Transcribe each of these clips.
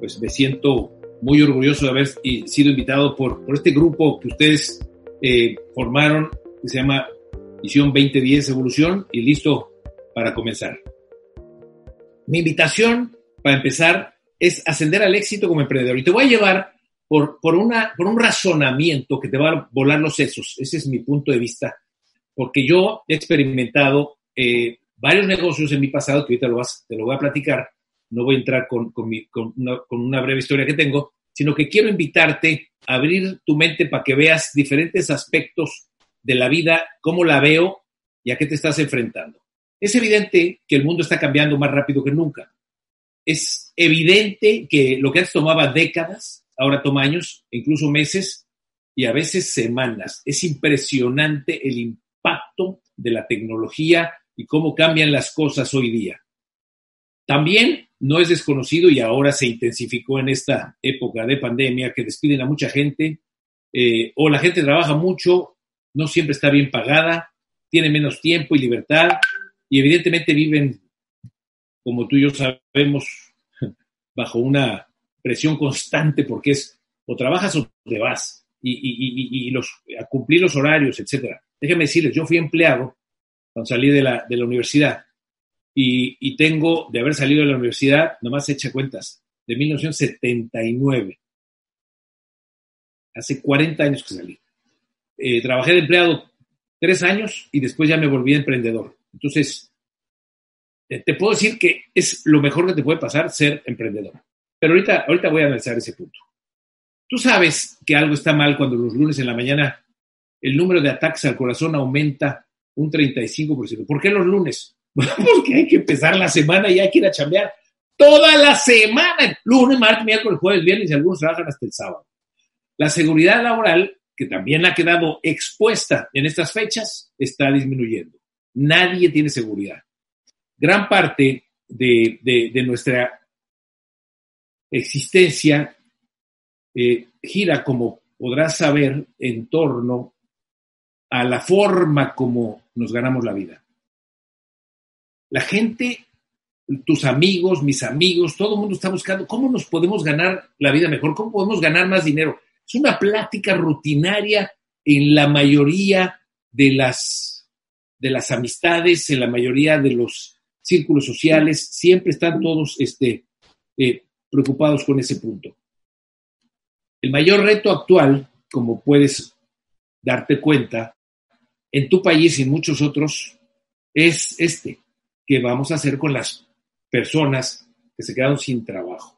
pues me siento muy orgulloso de haber sido invitado por, por este grupo que ustedes eh, formaron, que se llama Visión 2010 Evolución, y listo para comenzar. Mi invitación para empezar es ascender al éxito como emprendedor. Y te voy a llevar por, por, una, por un razonamiento que te va a volar los sesos. Ese es mi punto de vista. Porque yo he experimentado eh, varios negocios en mi pasado, que ahorita lo vas, te lo voy a platicar. No voy a entrar con, con, una, una breve historia que tengo, sino que quiero invitarte a abrir tu mente para que veas diferentes aspectos de la vida, cómo la veo y a qué te estás enfrentando. Es evidente que el mundo está cambiando más rápido que nunca. Es evidente que lo que antes tomaba décadas, ahora toma años, incluso meses y a veces semanas. Es impresionante el impacto de la tecnología y cómo cambian las cosas hoy día. También no es desconocido y ahora se intensificó en esta época de pandemia que despiden a mucha gente eh, o la gente trabaja mucho, no siempre está bien pagada, tiene menos tiempo y libertad y evidentemente viven, como tú y yo sabemos, bajo una presión constante porque es o trabajas o te vas y, y, los, a cumplir los horarios, etcétera. Déjame decirles, yo fui empleado cuando salí de la, de la universidad y, tengo, de haber salido de la universidad, nomás echa cuentas, de 1979. Hace 40 años que salí. Eh, trabajé de empleado tres años y después ya me volví emprendedor. Entonces, te puedo decir que es lo mejor que te puede pasar ser emprendedor. Pero ahorita, ahorita voy a analizar ese punto. Tú sabes que algo está mal cuando los lunes en la mañana el número de ataques al corazón aumenta un 35%. ¿Por qué los lunes? Porque hay que empezar la semana y hay que ir a chambear toda la semana, lunes, martes, miércoles, jueves, viernes y algunos trabajan hasta el sábado. La seguridad laboral, que también ha quedado expuesta en estas fechas, está disminuyendo. Nadie tiene seguridad. Gran parte de, nuestra existencia eh, gira, como podrás saber, en torno a la forma como nos ganamos la vida. La gente, tus amigos, mis amigos, todo el mundo está buscando cómo nos podemos ganar la vida mejor, cómo podemos ganar más dinero. Es una plática rutinaria en la mayoría de las, de las amistades, en la mayoría de los círculos sociales, siempre están todos este, eh, preocupados con ese punto. El mayor reto actual, como puedes darte cuenta, en tu país y en muchos otros, es este, qué vamos a hacer con las personas que se quedaron sin trabajo.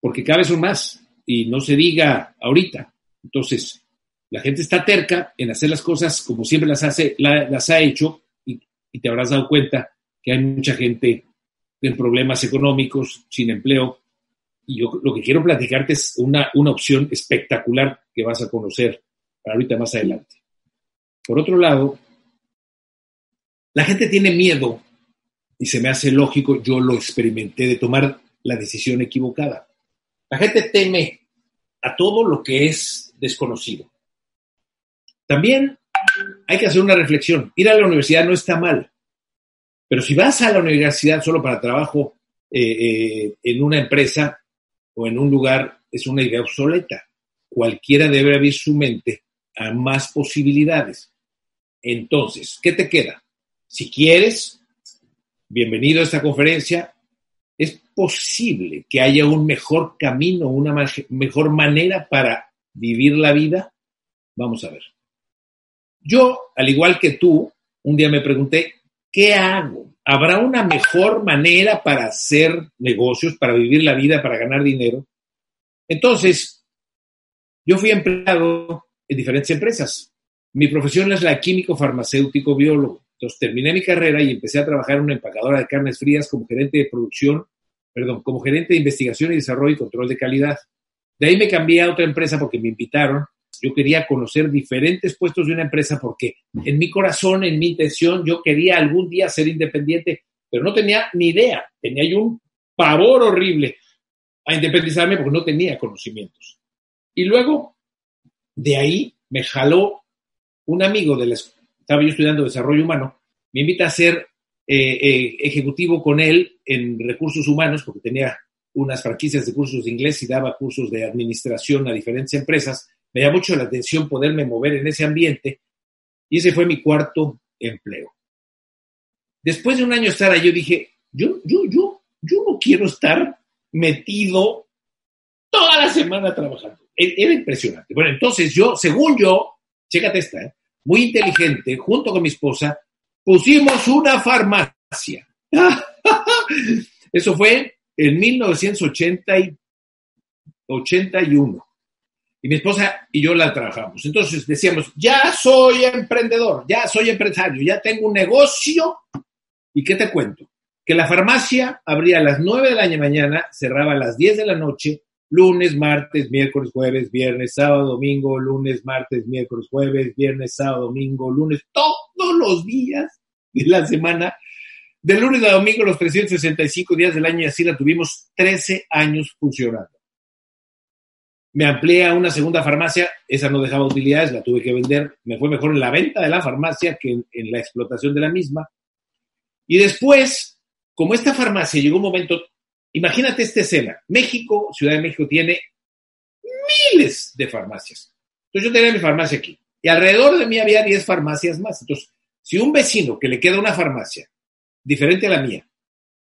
Porque cada vez son más y no se diga ahorita. Entonces, la gente está terca en hacer las cosas como siempre las, hace, las ha hecho y, te habrás dado cuenta que hay mucha gente en problemas económicos, sin empleo. Y yo lo que quiero platicarte es una, una opción espectacular que vas a conocer ahorita más adelante. Por otro lado, la gente tiene miedo y se me hace lógico, yo lo experimenté, de tomar la decisión equivocada. La gente teme a todo lo que es desconocido. También hay que hacer una reflexión. Ir a la universidad no está mal, pero si vas a la universidad solo para trabajo eh, eh, en una empresa o en un lugar, es una idea obsoleta. Cualquiera debe abrir su mente a más posibilidades. Entonces, ¿qué te queda? Si quieres, bienvenido a esta conferencia. Es posible que haya un mejor camino, una mejor manera para vivir la vida. Vamos a ver. Yo, al igual que tú, un día me pregunté, ¿qué hago? ¿Habrá una mejor manera para hacer negocios, para vivir la vida, para ganar dinero? Entonces, yo fui empleado en diferentes empresas. Mi profesión es la químico farmacéutico biólogo. Entonces terminé mi carrera y empecé a trabajar en una empacadora de carnes frías como gerente de producción, perdón, como gerente de investigación y desarrollo y control de calidad. De ahí me cambié a otra empresa porque me invitaron. Yo quería conocer diferentes puestos de una empresa porque en mi corazón, en mi intención, yo quería algún día ser independiente, pero no tenía ni idea. Tenía yo un pavor horrible a independizarme porque no tenía conocimientos. Y luego, de ahí me jaló un amigo de la, estaba yo estudiando desarrollo humano, me invita a ser eh, eh, ejecutivo con él en recursos humanos, porque tenía unas franquicias de cursos de inglés y daba cursos de administración a diferentes empresas. Me llamó mucho la atención poderme mover en ese ambiente y ese fue mi cuarto empleo. Después de un año estar ahí, yo dije, yo, yo, yo, yo no quiero estar metido toda la semana trabajando. E-, era impresionante. Bueno, entonces yo, según yo, chécate esta, ¿eh? Muy inteligente, junto con mi esposa, pusimos una farmacia. Eso fue en 1981. Y mi esposa y yo la trabajamos. Entonces decíamos, ya soy emprendedor, ya soy empresario, ya tengo un negocio. ¿Y qué te cuento? Que la farmacia abría a las 9 de la mañana, cerraba a las 10 de la noche, lunes, martes, miércoles, jueves, viernes, sábado, domingo, lunes, martes, miércoles, jueves, viernes, sábado, domingo, lunes, todos los días de la semana, de lunes a domingo, los 365 días del año, y así la tuvimos 13 años funcionando. Me amplié a una segunda farmacia, esa no dejaba utilidades, la tuve que vender, me fue mejor en la venta de la farmacia que en, la explotación de la misma. Y después, como esta farmacia llegó un momento, imagínate esta escena, México, Ciudad de México tiene miles de farmacias. Entonces yo tenía mi farmacia aquí y alrededor de mí había 10 farmacias más. Entonces, si un vecino que le queda una farmacia diferente a la mía,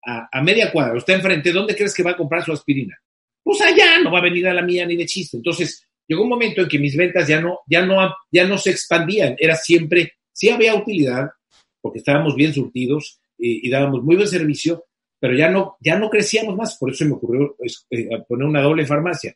a, media cuadra, está enfrente, ¿dónde crees que va a comprar su aspirina? pues allá no va a venir a la mía ni de chiste. Entonces, llegó un momento en que mis ventas ya no, ya no, ya no se expandían, era siempre, sí había utilidad, porque estábamos bien surtidos y, dábamos muy buen servicio, pero ya no, ya no crecíamos más, por eso me ocurrió eh, poner una doble farmacia.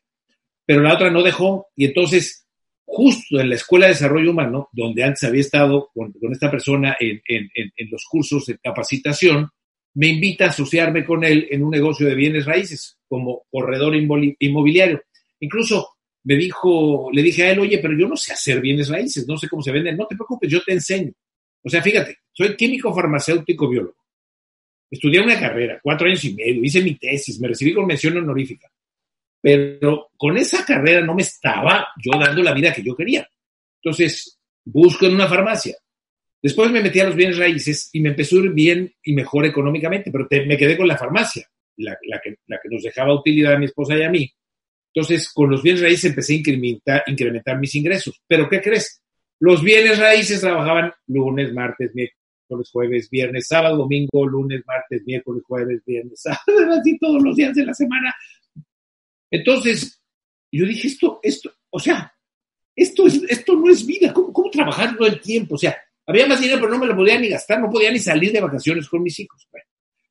Pero la otra no dejó, y entonces, justo en la Escuela de Desarrollo Humano, donde antes había estado con, esta persona en, en los cursos de capacitación, me invita a asociarme con él en un negocio de bienes raíces como corredor inmobiliario. Incluso me dijo, le dije a él, oye, pero yo no sé hacer bienes raíces, no sé cómo se venden. No te preocupes, yo te enseño. O sea, fíjate, soy químico farmacéutico biólogo. Estudié una carrera, cuatro años y medio, hice mi tesis, me recibí con mención honorífica. Pero con esa carrera no me estaba yo dando la vida que yo quería. Entonces, busco en una farmacia. Después me metí a los bienes raíces y me empezó a ir bien y mejor económicamente, pero me quedé con la farmacia la, que, nos dejaba utilidad a mi esposa y a mí. Entonces, con los bienes raíces empecé a incrementar, incrementar mis ingresos. Pero, ¿qué crees? Los bienes raíces trabajaban lunes, martes, miércoles, jueves, viernes, sábado, domingo, lunes, martes, miércoles, jueves, viernes, sábado, así todos los días de la semana. Entonces, yo dije, esto, esto, o sea, esto, es, esto no es vida. ¿Cómo, ¿Cómo trabajar todo el tiempo? O sea, había más dinero, pero no me lo podía ni gastar, no podía ni salir de vacaciones con mis hijos. O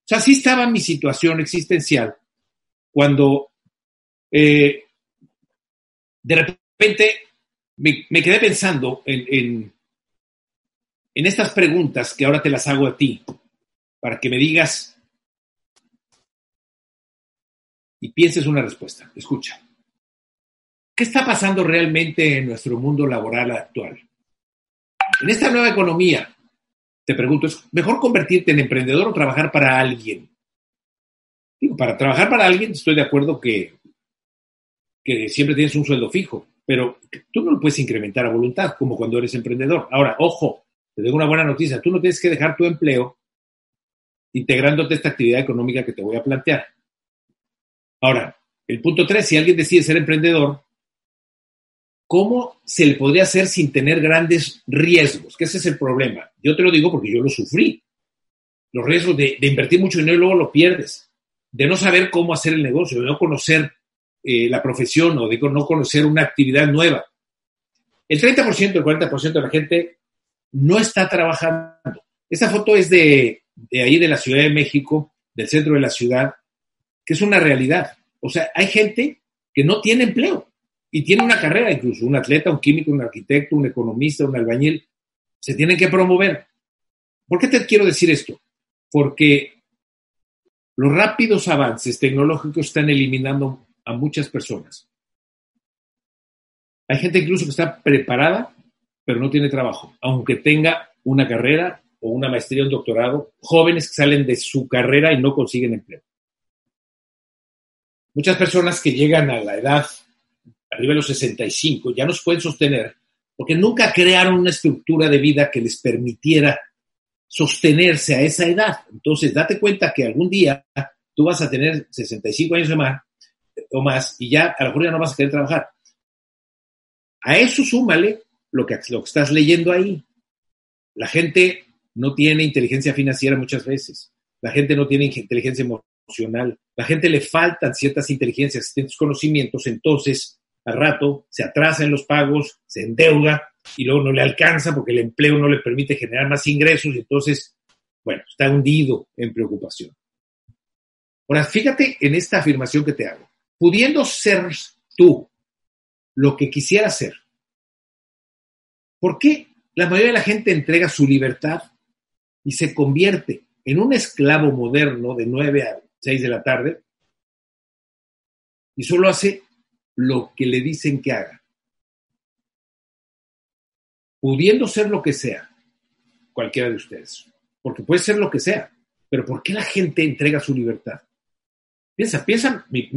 sea, así estaba mi situación existencial cuando eh, de repente me, quedé pensando en, en, estas preguntas que ahora te las hago a ti, para que me digas y pienses una respuesta. Escucha. ¿Qué está pasando realmente en nuestro mundo laboral actual? En esta nueva economía te pregunto, ¿es mejor convertirte en emprendedor o trabajar para alguien? Digo, para trabajar para alguien estoy de acuerdo que, que siempre tienes un sueldo fijo, pero tú no lo puedes incrementar a voluntad como cuando eres emprendedor. Ahora, ojo, te doy una buena noticia, tú no tienes que dejar tu empleo integrándote a esta actividad económica que te voy a plantear. Ahora, el punto tres, si alguien decide ser emprendedor, ¿cómo se le podría hacer sin tener grandes riesgos? Que ese es el problema. Yo te lo digo porque yo lo sufrí. Los riesgos de, invertir mucho dinero y luego lo pierdes, de no saber cómo hacer el negocio, de no conocer eh, la profesión o de no conocer una actividad nueva. El 30%, el 40% de la gente no está trabajando. Esta foto es de, de ahí, de la Ciudad de México, del centro de la ciudad, que es una realidad. O sea, hay gente que no tiene empleo y tiene una carrera incluso, un atleta, un químico, un arquitecto, un economista, un albañil, se tienen que promover. ¿Por qué te quiero decir esto? Porque los rápidos avances tecnológicos están eliminando a muchas personas. Hay gente incluso que está preparada, pero no tiene trabajo, aunque tenga una carrera o una maestría o un doctorado, jóvenes que salen de su carrera y no consiguen empleo. Muchas personas que llegan a la edad arriba de los 65, ya nos pueden sostener, porque nunca crearon una estructura de vida que les permitiera sostenerse a esa edad. Entonces, date cuenta que algún día tú vas a tener 65 años más, o más y ya a lo mejor ya no vas a querer trabajar. A eso súmale lo que, lo que estás leyendo ahí. La gente no tiene inteligencia financiera muchas veces. La gente no tiene inteligencia emocional. La gente le faltan ciertas inteligencias, ciertos conocimientos, entonces al rato se atrasa en los pagos, se endeuda y luego no le alcanza porque el empleo no le permite generar más ingresos y entonces, bueno, está hundido en preocupación. Ahora, fíjate en esta afirmación que te hago. Pudiendo ser tú lo que quisiera ser, ¿por qué la mayoría de la gente entrega su libertad y se convierte en un esclavo moderno de 9 a 6 de la tarde y solo hace lo que le dicen que haga. Pudiendo ser lo que sea, cualquiera de ustedes, porque puede ser lo que sea, pero ¿por qué la gente entrega su libertad? Piensa, piensa, mi,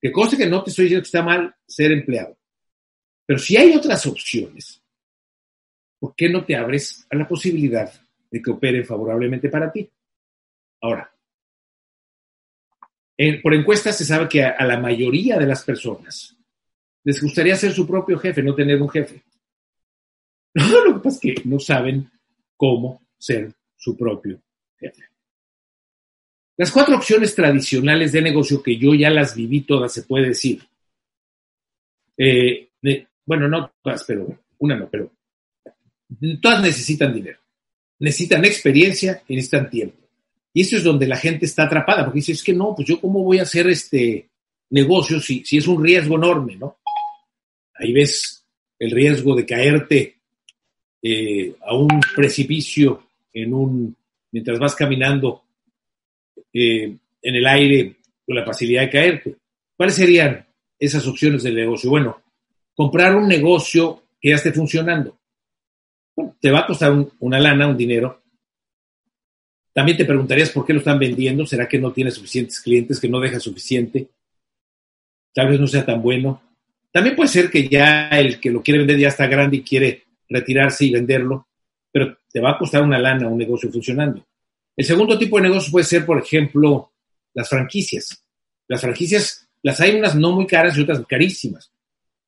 que cosa que no te estoy diciendo que está mal ser empleado, pero si hay otras opciones, ¿por qué no te abres a la posibilidad de que operen favorablemente para ti? Ahora, por encuestas se sabe que a, la mayoría de las personas les gustaría ser su propio jefe, no tener un jefe. Lo que pasa es que no saben cómo ser su propio jefe. Las cuatro opciones tradicionales de negocio que yo ya las viví todas, se puede decir. Eh, bueno, no todas, pero una no, pero todas necesitan dinero. Necesitan experiencia y necesitan tiempo. Y eso es donde la gente está atrapada, porque dice, es que no, pues yo cómo voy a hacer este negocio si, si es un riesgo enorme, ¿no? Ahí ves el riesgo de caerte eh, a un precipicio en un, mientras vas caminando eh, en el aire con la facilidad de caerte. ¿Cuáles serían esas opciones del negocio? Bueno, comprar un negocio que ya esté funcionando. te va a costar una lana, un dinero, también te preguntarías por qué lo están vendiendo. ¿Será que no tiene suficientes clientes, que no deja suficiente? Tal vez no sea tan bueno. También puede ser que ya el que lo quiere vender ya está grande y quiere retirarse y venderlo, pero te va a costar una lana un negocio funcionando. El segundo tipo de negocio puede ser, por ejemplo, las franquicias. Las franquicias, las hay unas no muy caras y otras carísimas,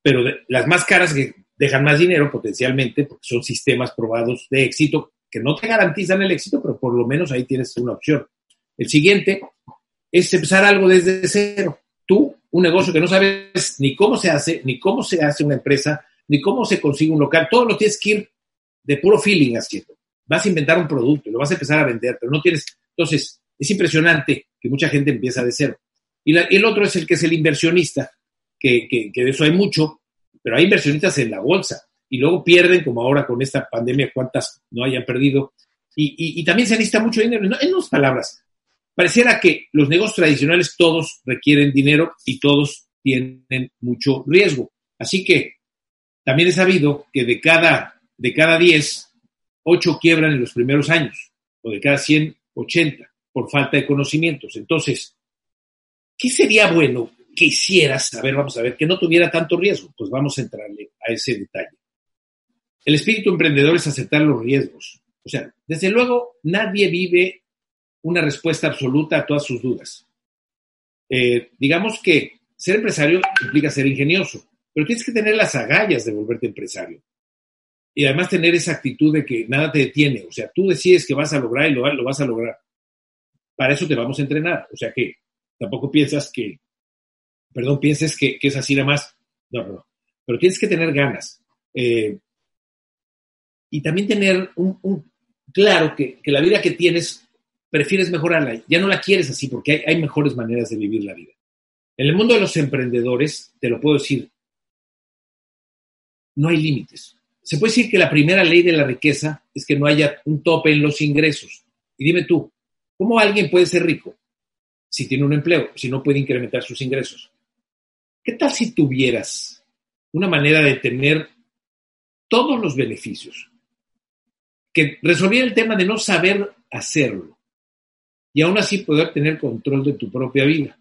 pero las más caras que dejan más dinero potencialmente, porque son sistemas probados de éxito que no te garantizan el éxito, pero por lo menos ahí tienes una opción. El siguiente es empezar algo desde cero. Tú, un negocio que no sabes ni cómo se hace, ni cómo se hace una empresa, ni cómo se consigue un local, todo lo tienes que ir de puro feeling haciendo. Vas a inventar un producto lo vas a empezar a vender, pero no tienes. Entonces, es impresionante que mucha gente empieza de cero. Y el otro es el que es el inversionista, que, de eso hay mucho, pero hay inversionistas en la bolsa y luego pierden, como ahora con esta pandemia, cuántas no hayan perdido. Y, también se necesita mucho dinero. En unas palabras, pareciera que los negocios tradicionales todos requieren dinero y todos tienen mucho riesgo. Así que también he sabido que de cada, de cada 10, 8 quiebran en los primeros años, o de cada 100, 80, por falta de conocimientos. Entonces, ¿qué sería bueno que hicieras? A ver, vamos a ver, que no tuviera tanto riesgo. Pues vamos a entrarle a ese detalle. El espíritu emprendedor es aceptar los riesgos. O sea, desde luego, nadie vive una respuesta absoluta a todas sus dudas. Eh, digamos que ser empresario implica ser ingenioso, pero tienes que tener las agallas de volverte empresario. Y además tener esa actitud de que nada te detiene. O sea, tú decides que vas a lograr y lo, vas a lograr. Para eso te vamos a entrenar. O sea que tampoco piensas que, perdón, pienses que, es así nada más. No, no, no. Pero tienes que tener ganas. Eh, y también tener un, claro que, la vida que tienes prefieres mejorarla. Ya no la quieres así porque hay, mejores maneras de vivir la vida. En el mundo de los emprendedores, te lo puedo decir, no hay límites. Se puede decir que la primera ley de la riqueza es que no haya un tope en los ingresos. Y dime tú, ¿cómo alguien puede ser rico si tiene un empleo, si no puede incrementar sus ingresos? ¿Qué tal si tuvieras una manera de tener todos los beneficios que resolviera el tema de no saber hacerlo y aún así poder tener control de tu propia vida.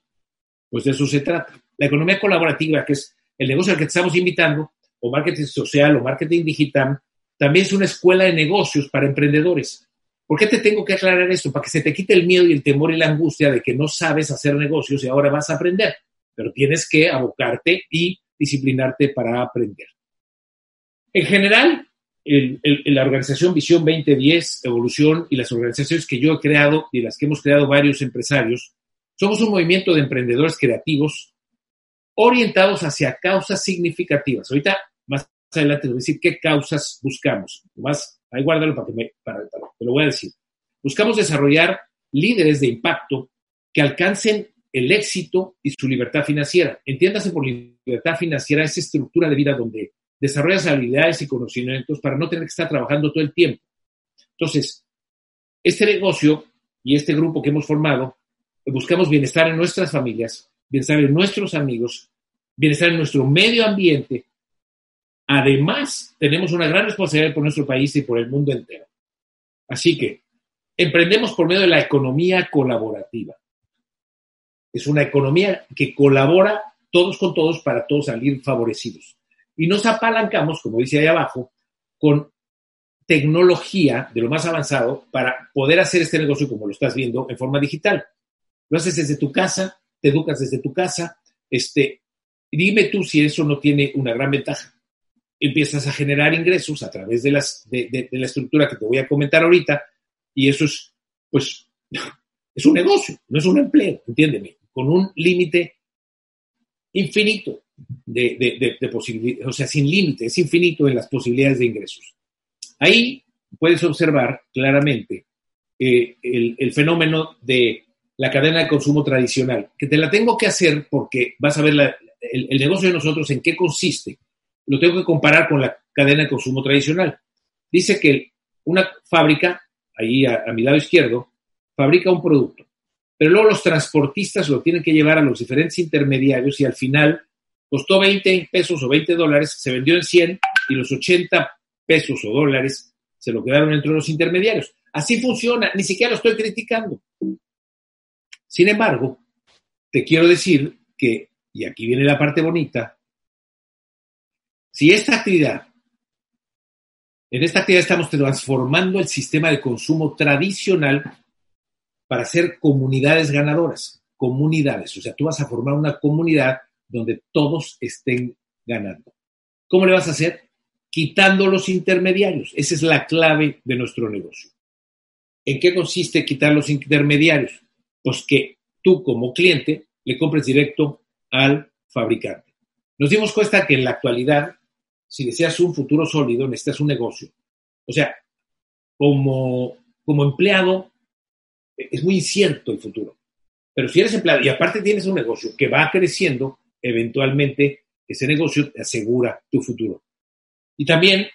Pues de eso se trata. La economía colaborativa, que es el negocio al que te estamos invitando, o marketing social o marketing digital, también es una escuela de negocios para emprendedores. ¿Por qué te tengo que aclarar esto? Para que se te quite el miedo y el temor y la angustia de que no sabes hacer negocios y ahora vas a aprender. Pero tienes que abocarte y disciplinarte para aprender. En general, la organización Visión 2010, Evolución y las organizaciones que yo he creado y las que hemos creado varios empresarios, somos un movimiento de emprendedores creativos orientados hacia causas significativas. Ahorita, más adelante, voy a decir qué causas buscamos. Más, ahí guárdalo para que me, para, te lo voy a decir. Buscamos desarrollar líderes de impacto que alcancen el éxito y su libertad financiera. Entiéndase por libertad financiera esa estructura de vida donde desarrollas habilidades y conocimientos para no tener que estar trabajando todo el tiempo. Entonces, este negocio y este grupo que hemos formado, buscamos bienestar en nuestras familias, bienestar en nuestros amigos, bienestar en nuestro medio ambiente. Además, tenemos una gran responsabilidad por nuestro país y por el mundo entero. Así que, emprendemos por medio de la economía colaborativa. Es una economía que colabora todos con todos para todos salir favorecidos. Y nos apalancamos, como dice ahí abajo, con tecnología de lo más avanzado para poder hacer este negocio como lo estás viendo en forma digital. Lo haces desde tu casa, te educas desde tu casa. Este, dime tú si eso no tiene una gran ventaja. Empiezas a generar ingresos a través de, las, de, la estructura que te voy a comentar ahorita y eso es, pues, es un negocio, no es un empleo, entiéndeme, con un límite infinito de, de, posibilidades, o sea, sin límite, es infinito en las posibilidades de ingresos. Ahí puedes observar claramente eh, el, fenómeno de la cadena de consumo tradicional, que te la tengo que hacer porque vas a ver el, negocio de nosotros en qué consiste. Lo tengo que comparar con la cadena de consumo tradicional. Dice que una fábrica, ahí a mi lado izquierdo, fabrica un producto, pero luego los transportistas lo tienen que llevar a los diferentes intermediarios y al final costó 20 pesos o 20 dólares, se vendió en 100 y los 80 pesos o dólares se lo quedaron entre los intermediarios. Así funciona, ni siquiera lo estoy criticando. Sin embargo, te quiero decir que, y aquí viene la parte bonita, si esta actividad, en esta actividad estamos transformando el sistema de consumo tradicional para hacer comunidades ganadoras, comunidades, o sea, tú vas a formar una comunidad donde todos estén ganando. ¿Cómo le vas a hacer? Quitando los intermediarios. Esa es la clave de nuestro negocio. ¿En qué consiste quitar los intermediarios? Pues que tú como cliente le compres directo al fabricante. Nos dimos cuenta que en la actualidad, si deseas un futuro sólido, necesitas un negocio. O sea, como, como empleado, es muy incierto el futuro. Pero si eres empleado y aparte tienes un negocio que va creciendo, eventualmente ese negocio te asegura tu futuro. Y también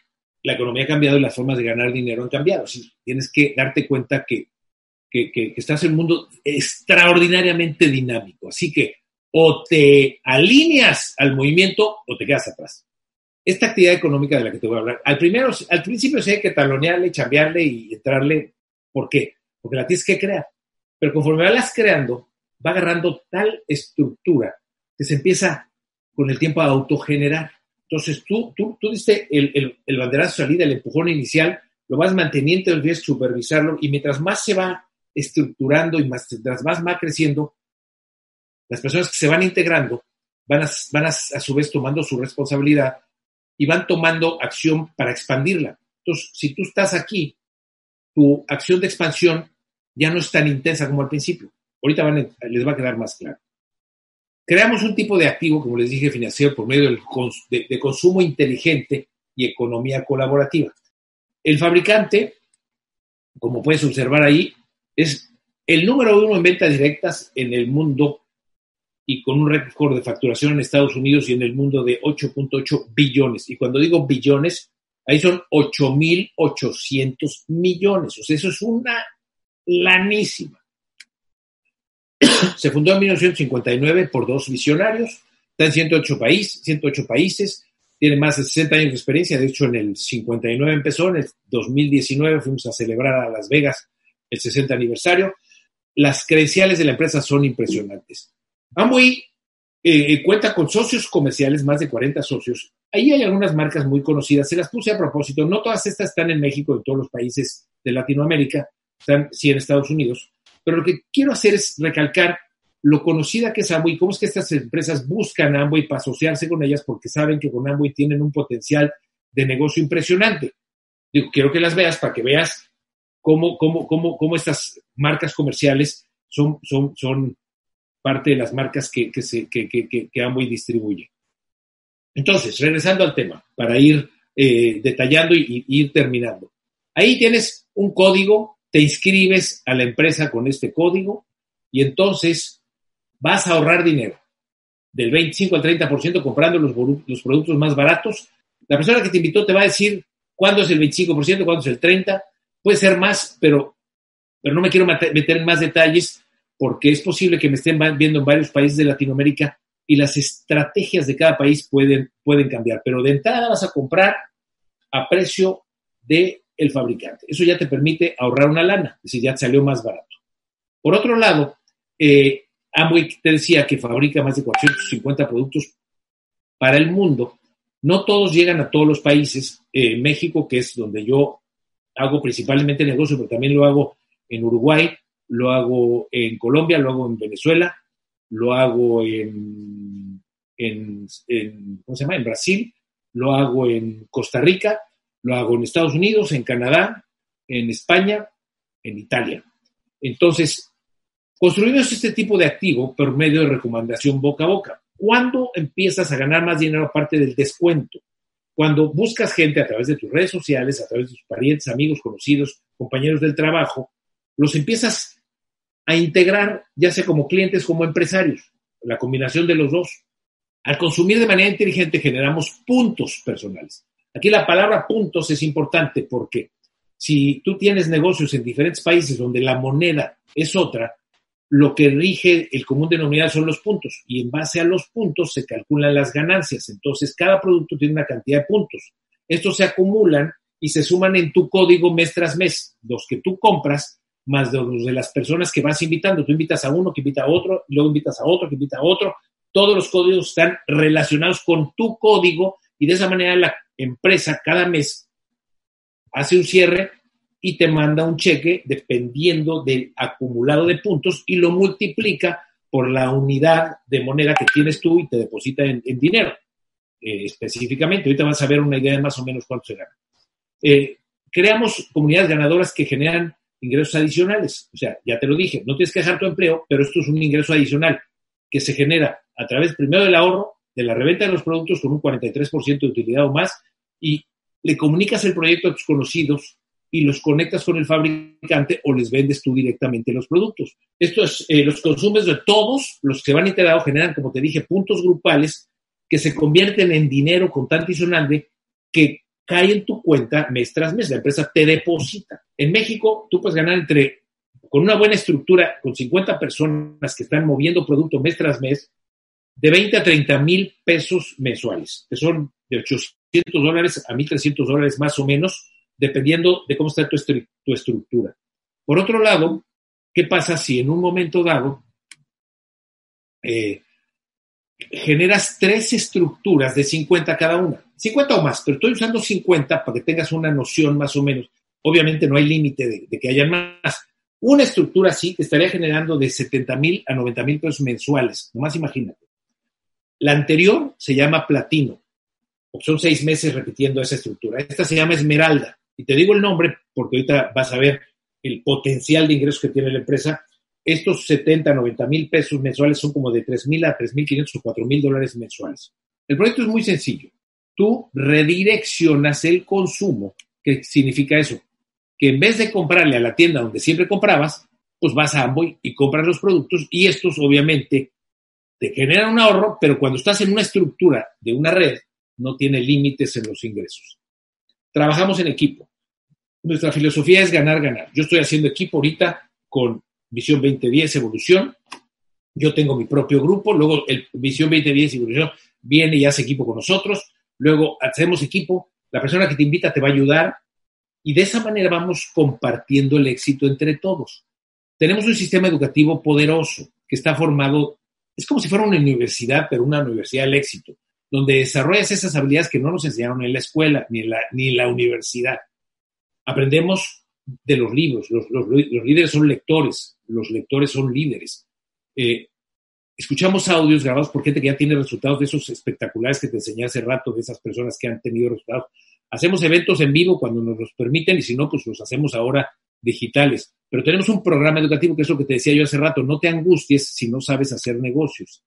la economía ha cambiado y las formas de ganar dinero han cambiado. tienes que darte cuenta que, que, estás en un mundo extraordinariamente dinámico. Así que o te alineas al movimiento o te quedas atrás. Esta actividad económica de la que te voy a hablar, al, primero, al principio sí hay que talonearle, chambearle y entrarle. ¿Por qué? Porque la tienes que crear. Pero conforme vas creando, va agarrando tal estructura que se empieza con el tiempo a autogenerar. Entonces tú, tú, tú diste el, el, el banderazo de salida, el empujón inicial, lo vas manteniendo, debes supervisarlo y mientras más se va estructurando y más, mientras más va creciendo, las personas que se van integrando van, a, van a, a su vez tomando su responsabilidad y van tomando acción para expandirla. Entonces, si tú estás aquí, tu acción de expansión ya no es tan intensa como al principio. Ahorita les va a quedar más claro. Creamos un tipo de activo, como les dije, financiero por medio del de, consumo inteligente y economía colaborativa. El fabricante, como puedes observar ahí, es el número uno en ventas directas en el mundo y con un récord de facturación en Estados Unidos y en el mundo de 8.8 billones. Y cuando digo billones, ahí son 8.800 millones. O sea, eso es una lanísima. Se fundó en 1959 por dos visionarios, está en 108, país, 108 países, tiene más de 60 años de experiencia, de hecho en el 59 empezó, en el 2019 fuimos a celebrar a Las Vegas el 60 aniversario. Las credenciales de la empresa son impresionantes. Amway eh, eh, cuenta con socios comerciales, más de 40 socios. Ahí hay algunas marcas muy conocidas, se las puse a propósito, no todas estas están en México, en todos los países de Latinoamérica, están sí en Estados Unidos, pero lo que quiero hacer es recalcar lo conocida que es Amway, cómo es que estas empresas buscan a Amway para asociarse con ellas porque saben que con Amway tienen un potencial de negocio impresionante. Digo, quiero que las veas para que veas cómo, cómo, cómo, cómo estas marcas comerciales son, son, son parte de las marcas que, que, se, que, que, que Amway distribuye. Entonces, regresando al tema, para ir eh, detallando y, y, ir terminando. Ahí tienes un código, te inscribes a la empresa con este código y entonces vas a ahorrar dinero del 25 al 30% comprando los, productos más baratos. La persona que te invitó te va a decir cuándo es el 25%, cuándo es el 30%, puede ser más, pero, pero no me quiero meter en más detalles porque es posible que me estén viendo en varios países de Latinoamérica y las estrategias de cada país pueden, pueden cambiar. Pero de entrada vas a comprar a precio del el fabricante. Eso ya te permite ahorrar una lana, es decir, ya te salió más barato. Por otro lado, eh, Amway te decía que fabrica más de 450 productos para el mundo. No todos llegan a todos los países. Eh, México, que es donde yo hago principalmente negocio, pero también lo hago en Uruguay, lo hago en Colombia, lo hago en Venezuela, lo hago en, ¿cómo se llama? en Brasil, lo hago en Costa Rica, lo hago en Estados Unidos, en Canadá, en España, en Italia. Entonces, construimos este tipo de activo por medio de recomendación boca a boca. ¿Cuándo empiezas a ganar más dinero aparte del descuento? Cuando buscas gente a través de tus redes sociales, a través de tus parientes, amigos, conocidos, compañeros del trabajo, los empiezas a integrar, ya sea como clientes como empresarios, la combinación de los dos. Al consumir de manera inteligente generamos puntos personales. Aquí la palabra puntos es importante porque si tú tienes negocios en diferentes países donde la moneda es otra, lo que rige el común denominador son los puntos y en base a los puntos se calculan las ganancias. Entonces, cada producto tiene una cantidad de puntos. Estos se acumulan y se suman en tu código mes tras mes, los que tú compras más los de las personas que vas invitando. Tú invitas a uno, que invita a otro, luego invitas a otro, que invita a otro. Todos los códigos están relacionados con tu código y de esa manera la empresa cada mes hace un cierre y te manda un cheque dependiendo del acumulado de puntos y lo multiplica por la unidad de moneda que tienes tú y te deposita en, dinero. Eh, específicamente, ahorita vas a ver una idea de más o menos cuánto se gana. Eh, creamos comunidades ganadoras que generan ingresos adicionales. O sea, ya te lo dije, no tienes que dejar tu empleo, pero esto es un ingreso adicional que se genera a través primero del ahorro, de la reventa de los productos con un 43% de utilidad o más, y le comunicas el proyecto a tus conocidos y los conectas con el fabricante o les vendes tú directamente los productos. Estos, eh, los consumos de todos los que van integrados generan, como te dije, puntos grupales que se convierten en dinero contante y sonante que cae en tu cuenta mes tras mes. La empresa te deposita. En México, tú puedes ganar entre, con una buena estructura, con 50 personas que están moviendo producto mes tras mes, de 20 a 30 mil pesos mensuales, que son de 800 dólares a 1.300 dólares más o menos, dependiendo de cómo está tu, tu estructura. Por otro lado, ¿qué pasa si en un momento dado eh, generas tres estructuras de 50 cada una? 50 o más, pero estoy usando 50 para que tengas una noción más o menos. Obviamente no hay límite de, de, que haya más. Una estructura así te estaría generando de 70 mil a 90 mil pesos mensuales, nomás imagínate. La anterior se llama platino, son seis meses repitiendo esa estructura. Esta se llama esmeralda, y te digo el nombre porque ahorita vas a ver el potencial de ingresos que tiene la empresa. Estos 70, 90 mil pesos mensuales son como de 3 mil a 3 mil 500 o 4 mil dólares mensuales. El proyecto es muy sencillo. Tú redireccionas el consumo. ¿Qué significa eso? Que en vez de comprarle a la tienda donde siempre comprabas, pues vas a Amboy y compras los productos y estos obviamente te generan un ahorro, pero cuando estás en una estructura de una red, no tiene límites en los ingresos. Trabajamos en equipo. Nuestra filosofía es ganar, ganar. Yo estoy haciendo equipo ahorita con Visión 2010 Evolución. Yo tengo mi propio grupo, luego el Visión 2010 Evolución viene y hace equipo con nosotros, luego hacemos equipo, la persona que te invita te va a ayudar y de esa manera vamos compartiendo el éxito entre todos. Tenemos un sistema educativo poderoso que está formado, es como si fuera una universidad, pero una universidad del éxito donde desarrollas esas habilidades que no nos enseñaron en la escuela ni en la, ni en la universidad. Aprendemos de los libros. Los, líderes son lectores, los lectores son líderes. Eh, escuchamos audios grabados por gente que ya tiene resultados de esos espectaculares que te enseñé hace rato, de esas personas que han tenido resultados. Hacemos eventos en vivo cuando nos los permiten y si no, pues los hacemos ahora digitales. Pero tenemos un programa educativo que es lo que te decía yo hace rato, no te angusties si no sabes hacer negocios.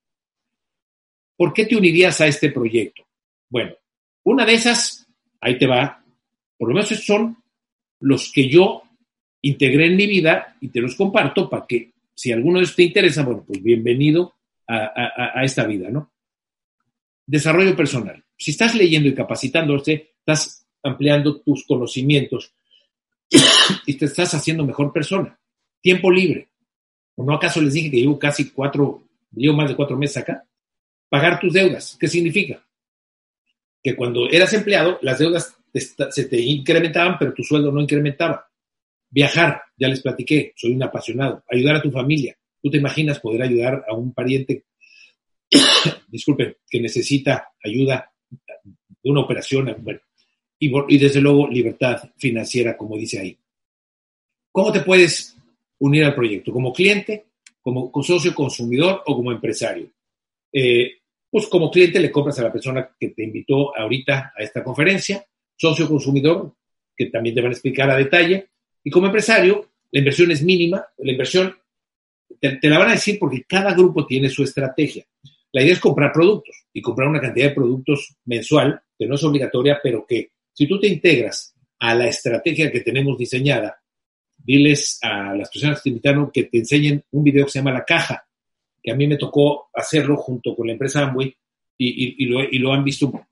¿Por qué te unirías a este proyecto? Bueno, una de esas, ahí te va, por lo menos son los que yo integré en mi vida y te los comparto para que si alguno de ellos te interesa, bueno, pues bienvenido a, esta vida, ¿no? Desarrollo personal. Si estás leyendo y capacitándote, estás ampliando tus conocimientos y te estás haciendo mejor persona. Tiempo libre. ¿O no acaso les dije que llevo casi cuatro, llevo más de cuatro meses acá? Pagar tus deudas. ¿Qué significa? Que cuando eras empleado, las deudas se te incrementaban, pero tu sueldo no incrementaba. Viajar, ya les platiqué, soy un apasionado. Ayudar a tu familia. ¿Tú te imaginas poder ayudar a un pariente, disculpe, que necesita ayuda de una operación? Bueno, y, desde luego libertad financiera, como dice ahí. ¿Cómo te puedes unir al proyecto? ¿Como cliente, como socio consumidor o como empresario? Eh, pues como cliente le compras a la persona que te invitó ahorita a esta conferencia, socio consumidor, que también te van a explicar a detalle, y como empresario, la inversión es mínima, la inversión te, la van a decir porque cada grupo tiene su estrategia. La idea es comprar productos y comprar una cantidad de productos mensual, que no es obligatoria, pero que si tú te integras a la estrategia que tenemos diseñada, diles a las personas que te invitaron que te enseñen un video que se llama La Caja, que a mí me tocó hacerlo junto con la empresa Amway y, lo, han visto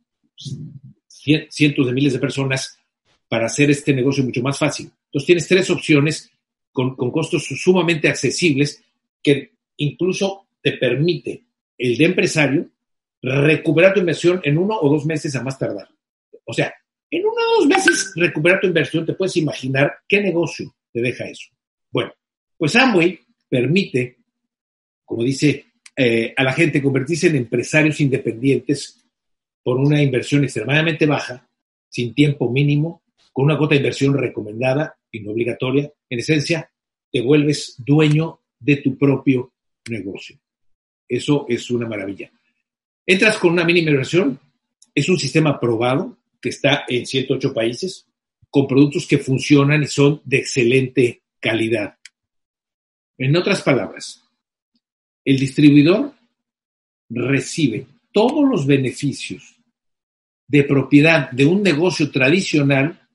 cientos de miles de personas para hacer este negocio mucho más fácil. Entonces tienes tres opciones con, con costos sumamente accesibles que incluso te permite el de empresario recuperar tu inversión en uno o dos meses a más tardar. O sea, en uno o dos meses recuperar tu inversión, te puedes imaginar qué negocio te deja eso. Bueno, pues Amway permite, como dice eh, a la gente, convertirse en empresarios independientes por una inversión extremadamente baja, sin tiempo mínimo, con una cuota de inversión recomendada y no obligatoria. En esencia, te vuelves dueño de tu propio negocio. Eso es una maravilla. Entras con una mínima inversión, es un sistema probado, que está en 108 países, con productos que funcionan y son de excelente calidad. En otras palabras, el distribuidor recibe todos los beneficios de propiedad de un negocio tradicional,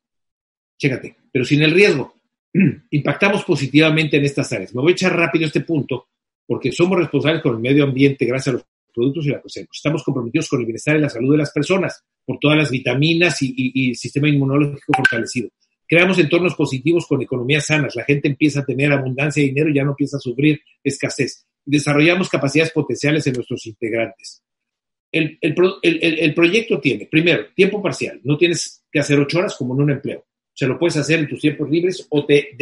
chécate, pero sin el riesgo. Impactamos positivamente en estas áreas. Me voy a echar rápido este punto porque somos responsables con el medio ambiente gracias a los productos y la cosecha. Estamos comprometidos con el bienestar y la salud de las personas por todas las vitaminas y, el sistema inmunológico fortalecido. Creamos entornos positivos con economías sanas. La gente empieza a tener abundancia de dinero y ya no empieza a sufrir escasez. Desarrollamos capacidades potenciales en nuestros integrantes. El, proyecto tiene, primero, tiempo parcial. No tienes que hacer ocho horas como en un empleo. Se lo puedes hacer en tus tiempos libres o te,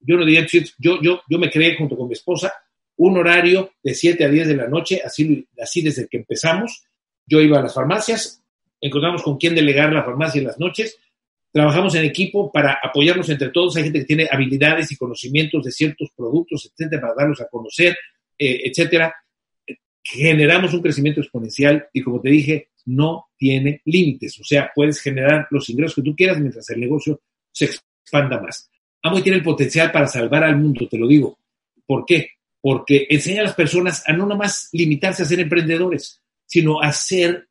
yo no diría, yo, yo, yo me creé junto con mi esposa un horario de 7 a 10 de la noche, así, así desde que empezamos. Yo iba a las farmacias, encontramos con quién delegar la farmacia en las noches, trabajamos en equipo para apoyarnos entre todos. Hay gente que tiene habilidades y conocimientos de ciertos productos, etcétera, para darlos a conocer, eh, etcétera. Generamos un crecimiento exponencial y, como te dije, no tiene límites. O sea, puedes generar los ingresos que tú quieras mientras el negocio se expanda más. Amway tiene el potencial para salvar al mundo, te lo digo. ¿Por qué? Porque enseña a las personas a no nomás limitarse a ser emprendedores, sino a ser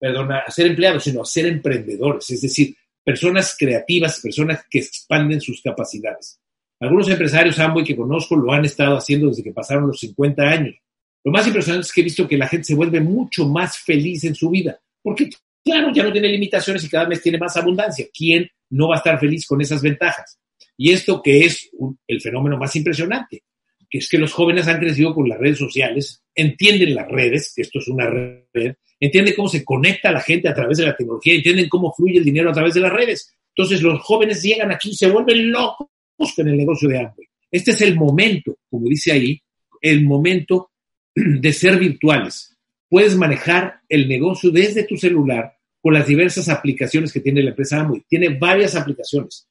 perdona, a ser empleados, sino a ser emprendedores, es decir, personas creativas, personas que expanden sus capacidades. Algunos empresarios Amway que conozco lo han estado haciendo desde que pasaron los 50 años. Lo más impresionante es que he visto que la gente se vuelve mucho más feliz en su vida, porque claro, ya no tiene limitaciones y cada vez tiene más abundancia. ¿Quién no va a estar feliz con esas ventajas? Y esto que es el fenómeno más impresionante, que es que los jóvenes han crecido con las redes sociales, entienden las redes, que esto es una red, entienden cómo se conecta la gente a través de la tecnología, entienden cómo fluye el dinero a través de las redes. Entonces los jóvenes llegan aquí y se vuelven locos con el negocio de Amway. Este es el momento, como dice ahí, el momento de ser virtuales. Puedes manejar el negocio desde tu celular con las diversas aplicaciones que tiene la empresa Amway. Tiene varias aplicaciones.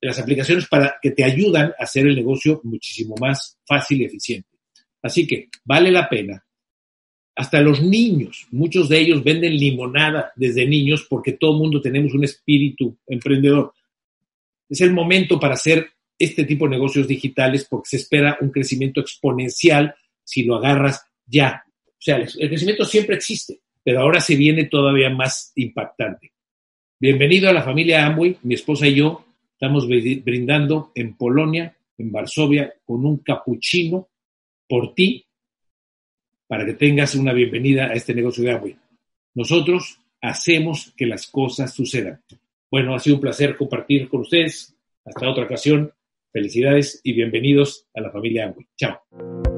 las aplicaciones para que te ayudan a hacer el negocio muchísimo más fácil y eficiente. Así que vale la pena. Hasta los niños, muchos de ellos venden limonada desde niños porque todo mundo tenemos un espíritu emprendedor. Es el momento para hacer este tipo de negocios digitales porque se espera un crecimiento exponencial si lo agarras ya. O sea, el crecimiento siempre existe, pero ahora se viene todavía más impactante. Bienvenido a la familia Amway. Mi esposa y yo estamos brindando en Polonia, en Varsovia, con un capuchino por ti para que tengas una bienvenida a este negocio de Amway. Nosotros hacemos que las cosas sucedan. Bueno, ha sido un placer compartir con ustedes. Hasta otra ocasión. Felicidades y bienvenidos a la familia Amway. Chao.